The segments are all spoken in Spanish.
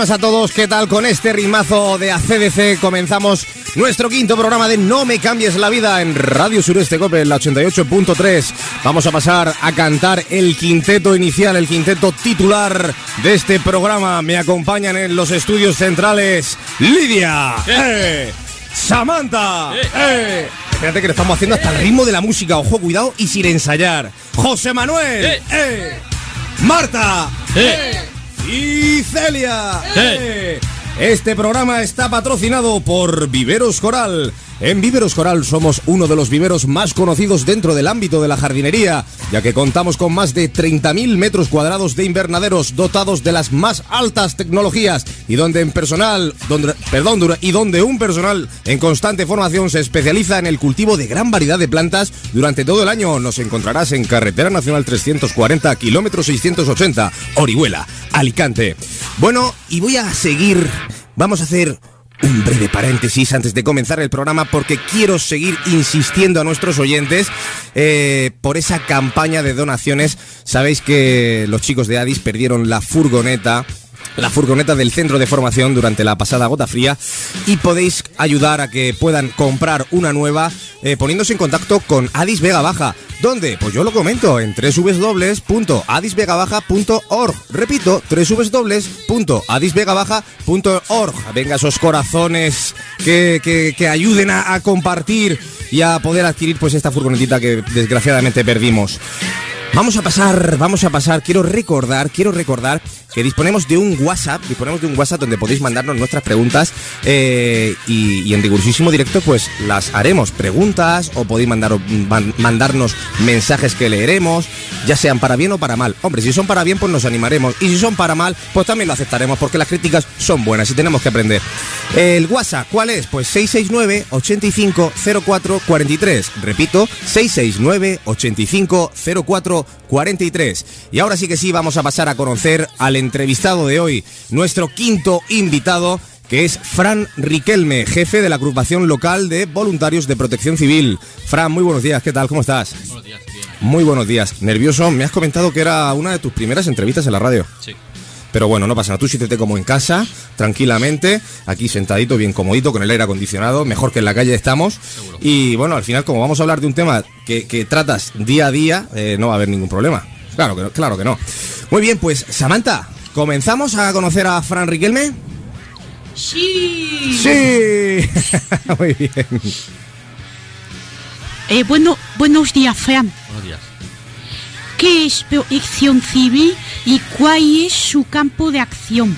buenas a todos. ¿Qué tal con este rimazo de ACDC? Comenzamos nuestro quinto programa de No me cambies la vida en Radio Sureste Cope, la 88.3. Vamos a pasar a cantar el quinteto inicial, el quinteto titular de este programa. Me acompañan en los estudios centrales Lidia, eh. Samantha, eh. Espérate que lo estamos haciendo hasta el ritmo de la música. Ojo, cuidado y sin ensayar. José Manuel, eh. Marta, eh. Y Celia. Eh. Este programa está patrocinado por Viveros Coral. En Viveros Coral somos uno de los viveros más conocidos dentro del ámbito de la jardinería, ya que contamos con más de 30.000 metros cuadrados de invernaderos dotados de las más altas tecnologías y donde en personal, perdón, y donde un personal en constante formación se especializa en el cultivo de gran variedad de plantas durante todo el año. Nos encontrarás en Carretera Nacional 340, kilómetro 680, Orihuela, Alicante. Bueno, y voy a seguir, vamos a hacer un breve paréntesis antes de comenzar el programa porque quiero seguir insistiendo a nuestros oyentes eh, por esa campaña de donaciones. Sabéis que los chicos de Addis perdieron la furgoneta. La furgoneta del centro de formación durante la pasada gota fría y podéis ayudar a que puedan comprar una nueva eh, poniéndose en contacto con Addis Vega Baja. ¿Dónde? Pues yo lo comento en www.adisvegabaja.org. Repito, www.adisvegabaja.org. Venga, esos corazones que, que- que ayuden a, a compartir y a poder adquirir pues esta furgonetita que desgraciadamente perdimos. Vamos a pasar, vamos a pasar. Quiero recordar, quiero recordar que disponemos de un WhatsApp, disponemos de un WhatsApp donde podéis mandarnos nuestras preguntas eh, y, en rigurosísimo directo pues las haremos preguntas o podéis mandar, man- mandarnos mensajes que leeremos, ya sean para bien o para mal. Hombre, si son para bien pues nos animaremos y si son para mal pues también lo aceptaremos porque las críticas son buenas y tenemos que aprender. El WhatsApp, ¿cuál es? Pues 669 85 04 43. Repito, 669 85 04 43. Y ahora sí que sí, vamos a pasar a conocer al entrevistado de hoy, nuestro quinto invitado, que es Fran Riquelme, jefe de la agrupación local de voluntarios de protección civil. Fran, muy buenos días, ¿qué tal? ¿Cómo estás? Buenos días, bien. Muy buenos días. Nervioso, me has comentado que era una de tus primeras entrevistas en la radio. Sí. Pero bueno, no pasa nada. Tú siéntete como en casa, tranquilamente, aquí sentadito, bien comodito, con el aire acondicionado, mejor que en la calle estamos. Seguro. Y bueno, al final, como vamos a hablar de un tema que, que tratas día a día, eh, no va a haber ningún problema. Claro que, no, claro que no. Muy bien, pues Samantha, ¿comenzamos a conocer a Fran Riquelme? Sí. Sí. Muy bien. Eh, bueno, buenos días, Fran. Buenos días. ¿Qué es protección civil y cuál es su campo de acción?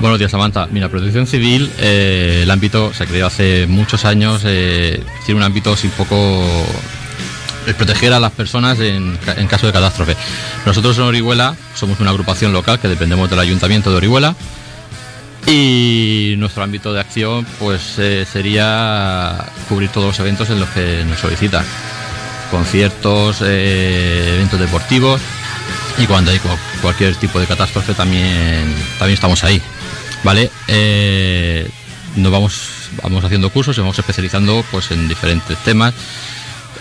Buenos días, Samantha. Mira, Protección Civil, eh, el ámbito se creó hace muchos años, eh, tiene un ámbito un poco el proteger a las personas en, en caso de catástrofe. Nosotros en Orihuela somos una agrupación local que dependemos del Ayuntamiento de Orihuela y nuestro ámbito de acción pues eh, sería cubrir todos los eventos en los que nos solicitan. Conciertos, eh, eventos deportivos y cuando hay cu- cualquier tipo de catástrofe también, también estamos ahí. ¿Vale? Eh, nos vamos, vamos haciendo cursos y vamos especializando pues, en diferentes temas.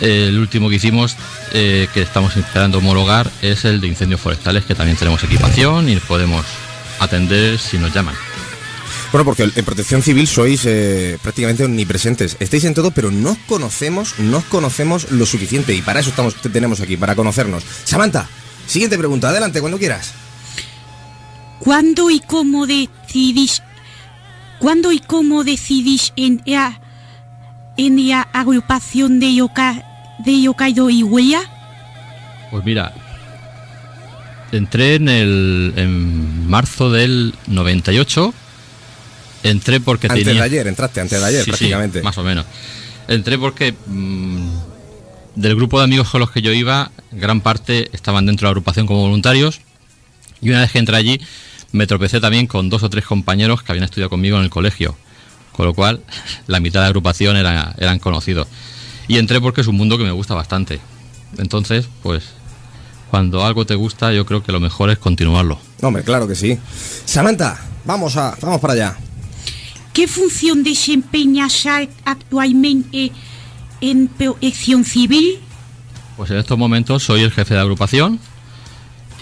El último que hicimos, eh, que estamos esperando homologar, es el de incendios forestales, que también tenemos equipación y podemos atender si nos llaman. Bueno, porque en Protección Civil sois eh, prácticamente omnipresentes. Estáis en todo, pero no os conocemos, no os conocemos lo suficiente. Y para eso estamos, te tenemos aquí, para conocernos. Samantha, siguiente pregunta, adelante, cuando quieras. ¿Cuándo y cómo decidís, cuándo y cómo decidís en la, en la agrupación de Yoka, de Yokkaido y Huella? Pues mira, entré en el en marzo del 98. Entré porque Antes tenía de ayer, entraste antes de ayer, Sí, sí, prácticamente. más o menos. Entré porque mm, del grupo de amigos con los que yo iba, gran parte estaban dentro de la agrupación como voluntarios. Y una vez que entré allí, me tropecé también con dos o tres compañeros que habían estudiado conmigo en el colegio. Con lo cual, la mitad de la agrupación era- eran conocidos. Y entré porque es un mundo que me gusta bastante. Entonces, pues, cuando algo te gusta, yo creo que lo mejor es continuarlo. Hombre, claro que sí. Samantha, vamos a, vamos para allá. ¿Qué función desempeñas a- actualmente en protección civil? Pues en estos momentos soy el jefe de agrupación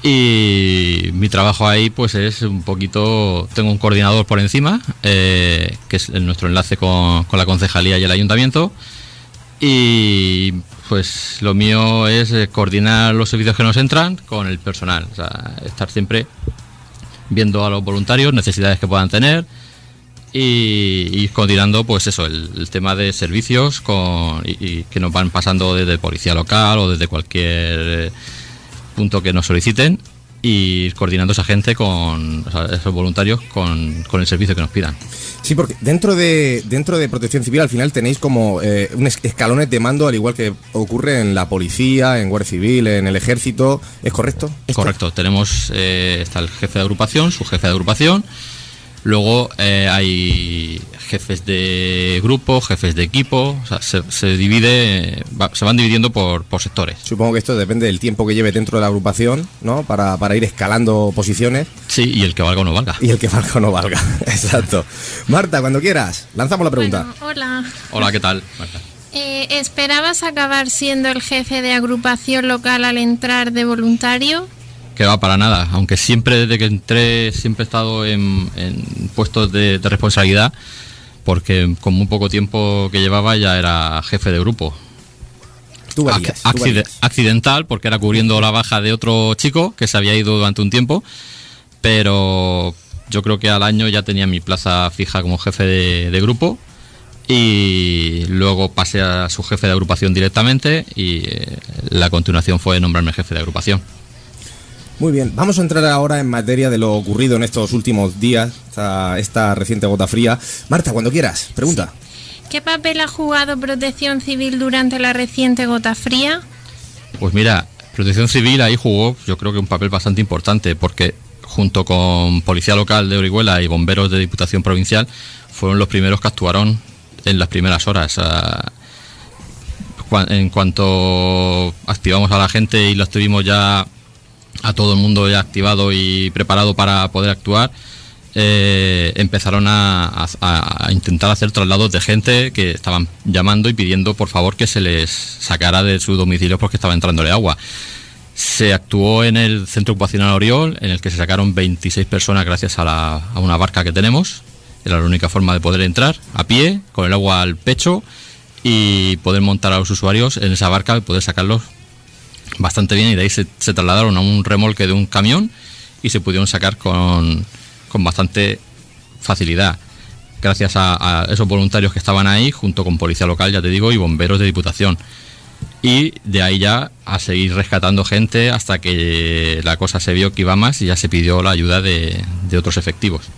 Y mi trabajo ahí pues es un poquito, tengo un coordinador por encima, eh, que es nuestro enlace con, con la concejalía y el ayuntamiento. Y pues lo mío es eh, coordinar los servicios que nos entran con el personal, o sea, estar siempre viendo a los voluntarios, necesidades que puedan tener y, y coordinando pues eso, el, el tema de servicios con, y, y que nos van pasando desde policía local o desde cualquier eh, punto que nos soliciten y coordinando esa gente con o sea, esos voluntarios con, con el servicio que nos pidan. Sí, porque dentro de dentro de Protección Civil al final tenéis como eh, un es- escalones de mando, al igual que ocurre en la policía, en Guardia Civil, en el Ejército. ¿Es correcto? Correcto, tenemos, eh, está el jefe de agrupación, su jefe de agrupación, luego eh, hay jefes de grupo, jefes de equipo, o sea, se, se divide, va- se van dividiendo por, por sectores. Supongo que esto depende del tiempo que lleve dentro de la agrupación, ¿no? Para, para ir escalando posiciones Sí, y el que valga o no valga. y el que valga o no valga. Exacto. Marta, cuando quieras, lanzamos la pregunta. Bueno, hola. Hola, ¿qué tal? Marta? Eh, ¿Esperabas acabar siendo el jefe de agrupación local al entrar de voluntario? Que va para nada, aunque siempre desde que entré siempre he estado en, en puestos de, de responsabilidad, porque con muy poco tiempo que llevaba ya era jefe de grupo. Tú Ac- varías, tú accidental, porque era cubriendo la baja de otro chico que se había ido durante un tiempo, pero yo creo que al año ya tenía mi plaza fija como jefe de, de grupo y luego pasé a su jefe de agrupación directamente y eh, la continuación fue nombrarme jefe de agrupación. Muy bien, vamos a entrar ahora en materia de lo ocurrido en estos últimos días, esta, esta reciente gota fría. Marta, cuando quieras, pregunta. ¿Qué papel ha jugado Protección Civil durante la reciente gota fría? Pues mira, Protección Civil ahí jugó yo creo que un papel bastante importante porque junto con Policía Local de Orihuela y bomberos de Diputación Provincial fueron los primeros que actuaron en las primeras horas. En cuanto activamos a la gente y los tuvimos ya a todo el mundo ya activado y preparado para poder actuar, eh, empezaron a, intentar hacer traslados de gente que estaban llamando y pidiendo por favor que se les sacara de su domicilio porque estaba entrándole agua. Se actuó en el Centro Ocupacional Oriol, en el que se sacaron 26 personas gracias a, a una barca que tenemos. Era la única forma de poder entrar a pie, con el agua al pecho y poder montar a los usuarios en esa barca y poder sacarlos bastante bien y de ahí se, trasladaron a un remolque de un camión y se pudieron sacar con, con bastante facilidad. Gracias a, a esos voluntarios que estaban ahí, junto con policía local, ya te digo, y bomberos de diputación. Y de ahí ya a seguir rescatando gente hasta que la cosa se vio que iba más y ya se pidió la ayuda de, de otros efectivos.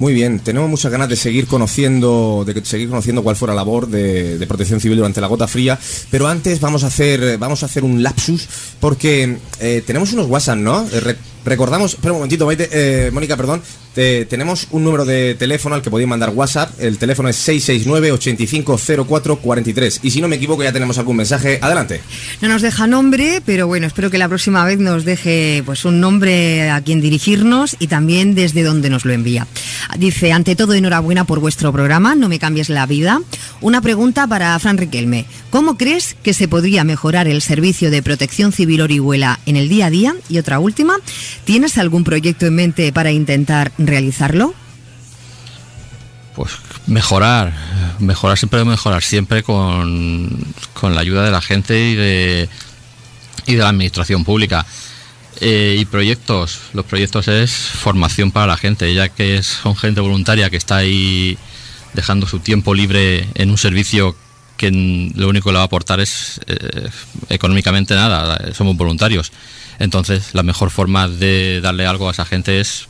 Muy bien, tenemos muchas ganas de seguir conociendo, de seguir conociendo cuál fue la labor de, Protección Civil durante la gota fría, pero antes vamos a hacer, vamos a hacer un lapsus porque eh, tenemos unos WhatsApp, ¿no? Eh, recordamos, espera un momentito, Maite, eh, Mónica, perdón, te- tenemos un número de teléfono al que podéis mandar WhatsApp, el teléfono es 669-850443 y si no me equivoco ya tenemos algún mensaje, adelante. No nos deja nombre, pero bueno, espero que la próxima vez nos deje pues un nombre a quien dirigirnos y también desde dónde nos lo envía. Dice, ante todo, enhorabuena por vuestro programa, no me cambies la vida. Una pregunta para Fran Riquelme. ¿Cómo crees que se podría mejorar el servicio de protección civil Orihuela en el día a día? Y otra última, ¿tienes algún proyecto en mente para intentar realizarlo? Pues mejorar, mejorar siempre mejorar siempre con, con la ayuda de la gente y de, y de la administración pública. Eh, y proyectos, los proyectos es formación para la gente, ya que son gente voluntaria que está ahí dejando su tiempo libre en un servicio que lo único que le va a aportar es eh, económicamente nada, somos voluntarios. Entonces la mejor forma de darle algo a esa gente es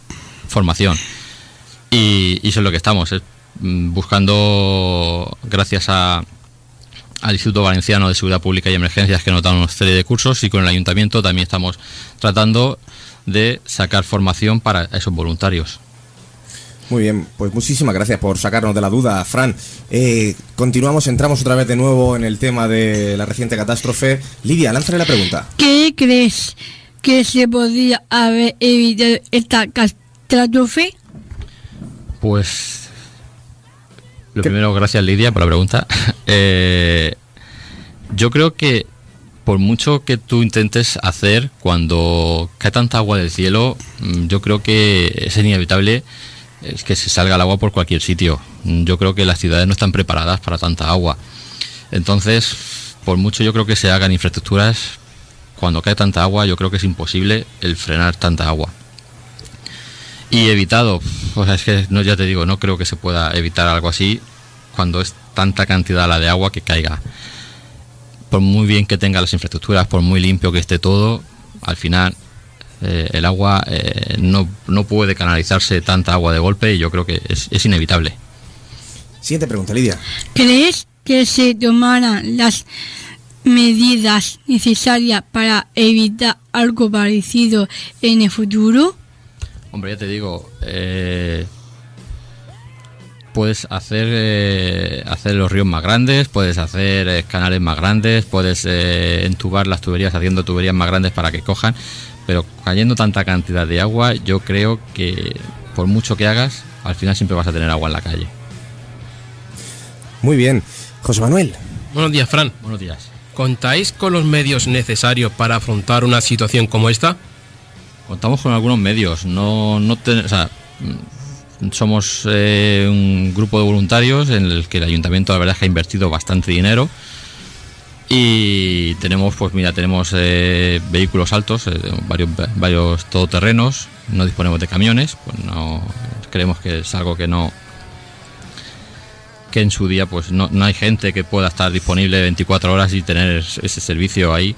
formación. Y, eso es lo que estamos, es, mm, buscando, gracias a, al Instituto Valenciano de Seguridad Pública y Emergencias, que nos dan una serie de cursos, y con el Ayuntamiento también estamos tratando de sacar formación para esos voluntarios. Muy bien, pues muchísimas gracias por sacarnos de la duda, Fran. Eh, continuamos, entramos otra vez de nuevo en el tema de la reciente catástrofe. Lidia, lánzale la pregunta. ¿Qué crees que se podría haber evitado esta catástrofe? Pues lo primero, gracias Lidia por la pregunta. Eh, yo creo que por mucho que tú intentes hacer cuando cae tanta agua del cielo, mm, yo creo que es inevitable es que se salga el agua por cualquier sitio. Yo creo que las ciudades no están preparadas para tanta agua. Entonces, por mucho yo creo que se hagan infraestructuras, cuando cae tanta agua, yo creo que es imposible el frenar tanta agua. Y evitado, o sea, es que no, ya te digo, no creo que se pueda evitar algo así cuando es tanta cantidad la de agua que caiga. Por muy bien que tenga las infraestructuras, por muy limpio que esté todo, al final eh, el agua eh, no, no, puede canalizarse tanta agua de golpe y yo creo que es, es inevitable. Siguiente pregunta, Lidia. ¿Crees que se tomaran las medidas necesarias para evitar algo parecido en el futuro? Hombre, ya te digo, eh, puedes hacer eh, hacer los ríos más grandes, puedes hacer eh, canales más grandes, puedes eh, entubar las tuberías haciendo tuberías más grandes para que cojan, pero cayendo tanta cantidad de agua, yo creo que por mucho que hagas, al final siempre vas a tener agua en la calle. Muy bien. José Manuel. Buenos días, Fran. Buenos días. ¿Contáis con los medios necesarios para afrontar una situación como esta? Contamos con algunos medios, no, no ten- o sea, mm, somos eh, un grupo de voluntarios en el que el ayuntamiento la verdad es que ha invertido bastante dinero y tenemos pues mira tenemos eh, vehículos altos eh, varios varios todoterrenos no disponemos de camiones pues no creemos que es algo que no que en su día pues no, no hay gente que pueda estar disponible 24 horas y tener ese servicio ahí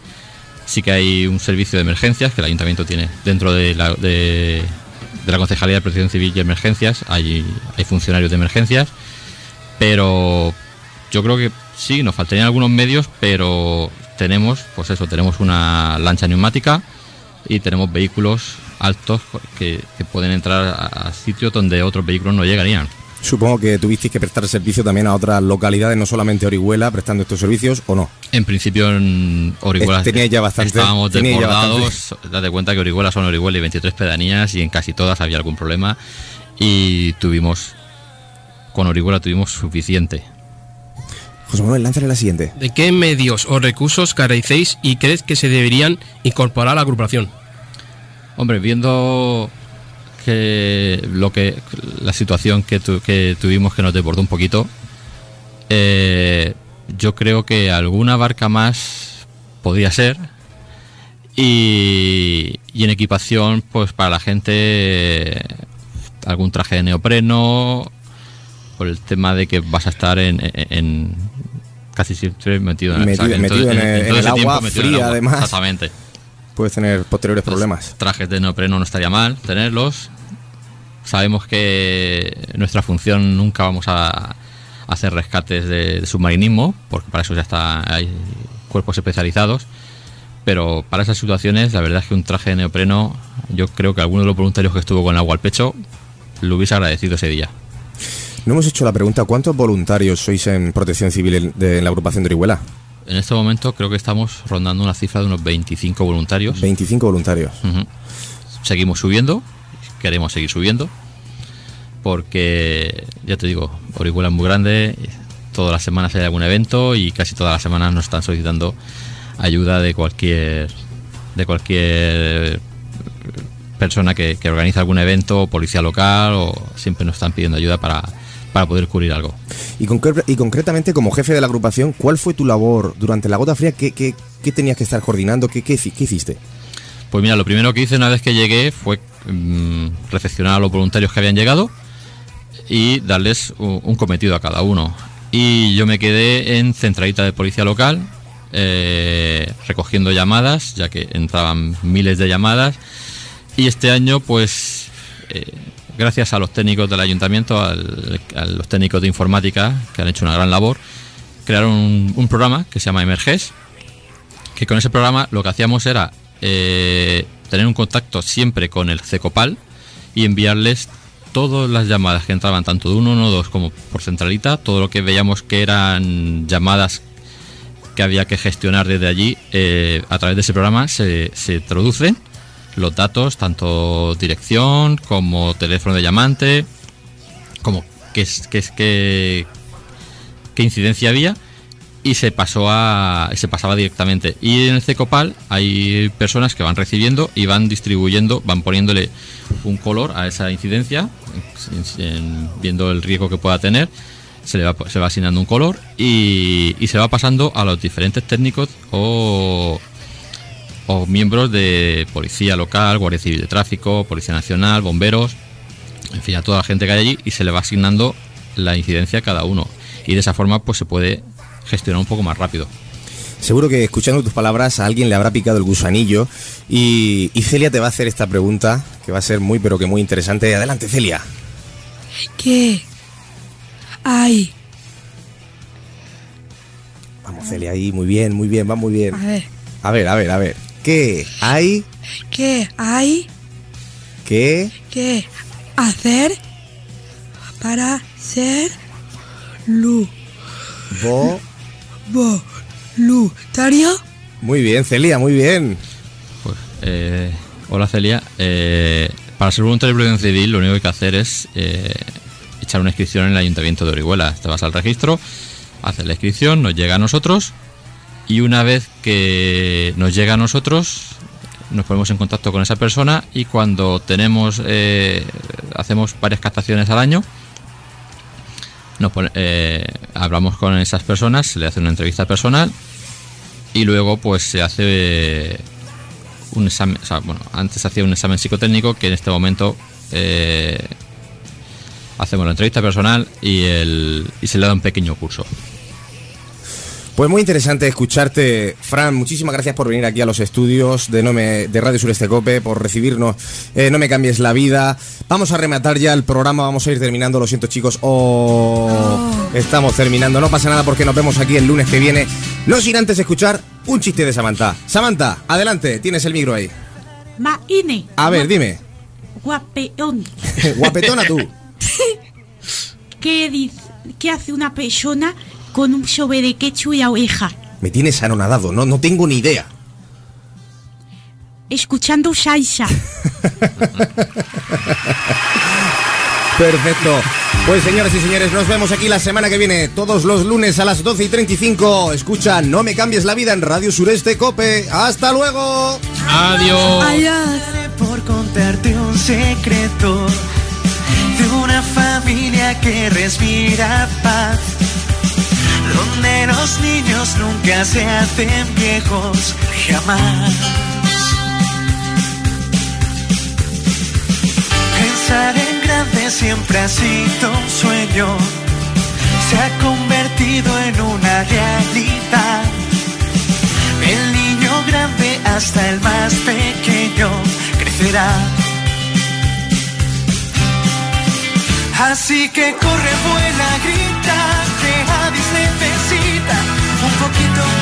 sí que hay un servicio de emergencias que el ayuntamiento tiene dentro de la, de, de la Concejalía de Protección Civil y Emergencias. Hay, hay funcionarios de emergencias, pero yo creo que sí, nos faltarían algunos medios, pero tenemos, pues eso, tenemos una lancha neumática y tenemos vehículos altos que, que pueden entrar a, a sitios donde otros vehículos no llegarían. Supongo que tuvisteis que prestar servicio también a otras localidades, no solamente Orihuela, prestando estos servicios, ¿o no? En principio en Orihuela ya bastante- estábamos desbordados. Date cuenta que Orihuela son Orihuela y 23 pedanías y en casi todas había algún problema y tuvimos con Orihuela tuvimos suficiente. José Manuel, lánzale la siguiente. ¿De qué medios o recursos carecéis y crees que se deberían incorporar a la agrupación? Hombre, viendo que lo que la situación que, tu- que tuvimos que nos desbordó un poquito, eh, yo creo que alguna barca más podría ser y, y en equipación, pues para la gente eh, algún traje de neopreno por el tema de que vas a estar en, en- en- casi siempre metido en, Metido- metido en el- en el agua, metido en el fría, agua. además. Exactamente. Puedes tener posteriores Entonces, problemas. Trajes de neopreno no estaría mal tenerlos. Sabemos que nuestra función nunca vamos a hacer rescates de, de submarinismo, porque para eso ya está hay cuerpos especializados. Pero para esas situaciones, la verdad es que un traje de neopreno, yo creo que alguno de los voluntarios que estuvo con el agua al pecho lo hubiese agradecido ese día. No hemos hecho la pregunta, ¿cuántos voluntarios sois en protección civil en, de- en la agrupación de Orihuela? En este momento creo que estamos rondando una cifra de unos 25 voluntarios. 25 voluntarios. Seguimos subiendo, queremos seguir subiendo, porque ya te digo, Orihuela es muy grande, todas las semanas hay algún evento y casi todas las semanas nos están solicitando ayuda de cualquier de cualquier persona que, que organiza algún evento, policía local o siempre nos están pidiendo ayuda para, para poder cubrir algo. Y, concre- y concretamente, como jefe de la agrupación, ¿cuál fue tu labor durante la gota fría? ¿Qué, qué- qué tenías que estar coordinando? ¿Qué, qué, qué hiciste? Pues mira, lo primero que hice una vez que llegué fue mm, recepcionar a los voluntarios que habían llegado y darles un cometido a cada uno. Y yo me quedé en centralita de policía local, eh, recogiendo llamadas, ya que entraban miles de llamadas. Y este año, pues, eh, gracias a los técnicos del ayuntamiento, a los técnicos de informática, que han hecho una gran labor, crearon un, un programa que se llama Emerges, que con ese programa lo que hacíamos era eh, tener un contacto siempre con el CECOPAL y enviarles todas las llamadas que entraban, tanto de 112 como por centralita, todo lo que veíamos que eran llamadas que había que gestionar desde allí, eh, a través de ese programa se, se traducen los datos, tanto dirección como teléfono de llamante, como qué, qué, qué, qué incidencia había y se pasó a se pasaba directamente. Y en el Cecopal hay personas que van recibiendo y van distribuyendo van poniéndole un color a esa incidencia en- en- viendo el riesgo que pueda tener se le va, se va asignando un color y, y se va pasando a los diferentes técnicos o, o miembros de policía local, guardia civil de tráfico, policía nacional, bomberos, en fin, a toda la gente que hay allí y se le va asignando la incidencia a cada uno. Y de esa forma pues se puede gestionar un poco más rápido. Seguro que escuchando tus palabras a alguien le habrá picado el gusanillo y, y Celia te va a hacer esta pregunta que va a ser muy pero que muy interesante. Adelante Celia. ¿Qué hay? Vamos Celia ahí, muy bien, muy bien, va muy bien. A ver, A ver, a ver, a ver. ¿Qué hay ¿qué hay que que hacer para ser lu, vo- voluntario? Muy bien, Celia, muy bien. Pues, eh, hola Celia. Eh, para ser voluntario de protección civil lo único que hay que hacer es eh, echar una inscripción en el Ayuntamiento de Orihuela. Te vas al registro, haces la inscripción, nos llega a nosotros y una vez que nos llega a nosotros nos ponemos en contacto con esa persona y cuando tenemos eh, hacemos varias captaciones al año nos pone- eh, hablamos con esas personas se le hace una entrevista personal y luego pues se hace eh, un examen, o sea, bueno, antes hacía un examen psicotécnico que en este momento hacemos la entrevista personal y, el, y se le da un pequeño curso. Pues muy interesante escucharte, Fran. Muchísimas gracias por venir aquí a los estudios de, no me- de Radio Sureste Cope, por recibirnos. eh, no me cambies la vida. Vamos a rematar ya el programa, vamos a ir terminando. Lo siento, chicos. Oh, Estamos terminando. No pasa nada porque nos vemos aquí el lunes que viene. No sin antes escuchar un chiste de Samantha. Samantha, adelante, tienes el micro ahí. Ma ine. A ver, dime. Guapeón. Guapetona tú. ¿Qué, dice, ¿Qué hace una persona con un sobre de quechu y oveja? Me tienes anonadado, no, no tengo ni idea. Escuchando salsa. Perfecto. Pues señoras y señores, nos vemos aquí la semana que viene, todos los lunes a las 12 y 35. Escucha, no me cambies la vida en Radio Sureste Cope. ¡Hasta luego! Adiós. Adiós. por contarte un secreto de una familia que respira paz, donde los niños nunca se hacen viejos, jamás. Pensar en grande siempre ha sido un sueño, se ha convertido en una realidad. El niño grande hasta el más pequeño crecerá. Así que corre, vuela, grita, que Addis necesita un poquito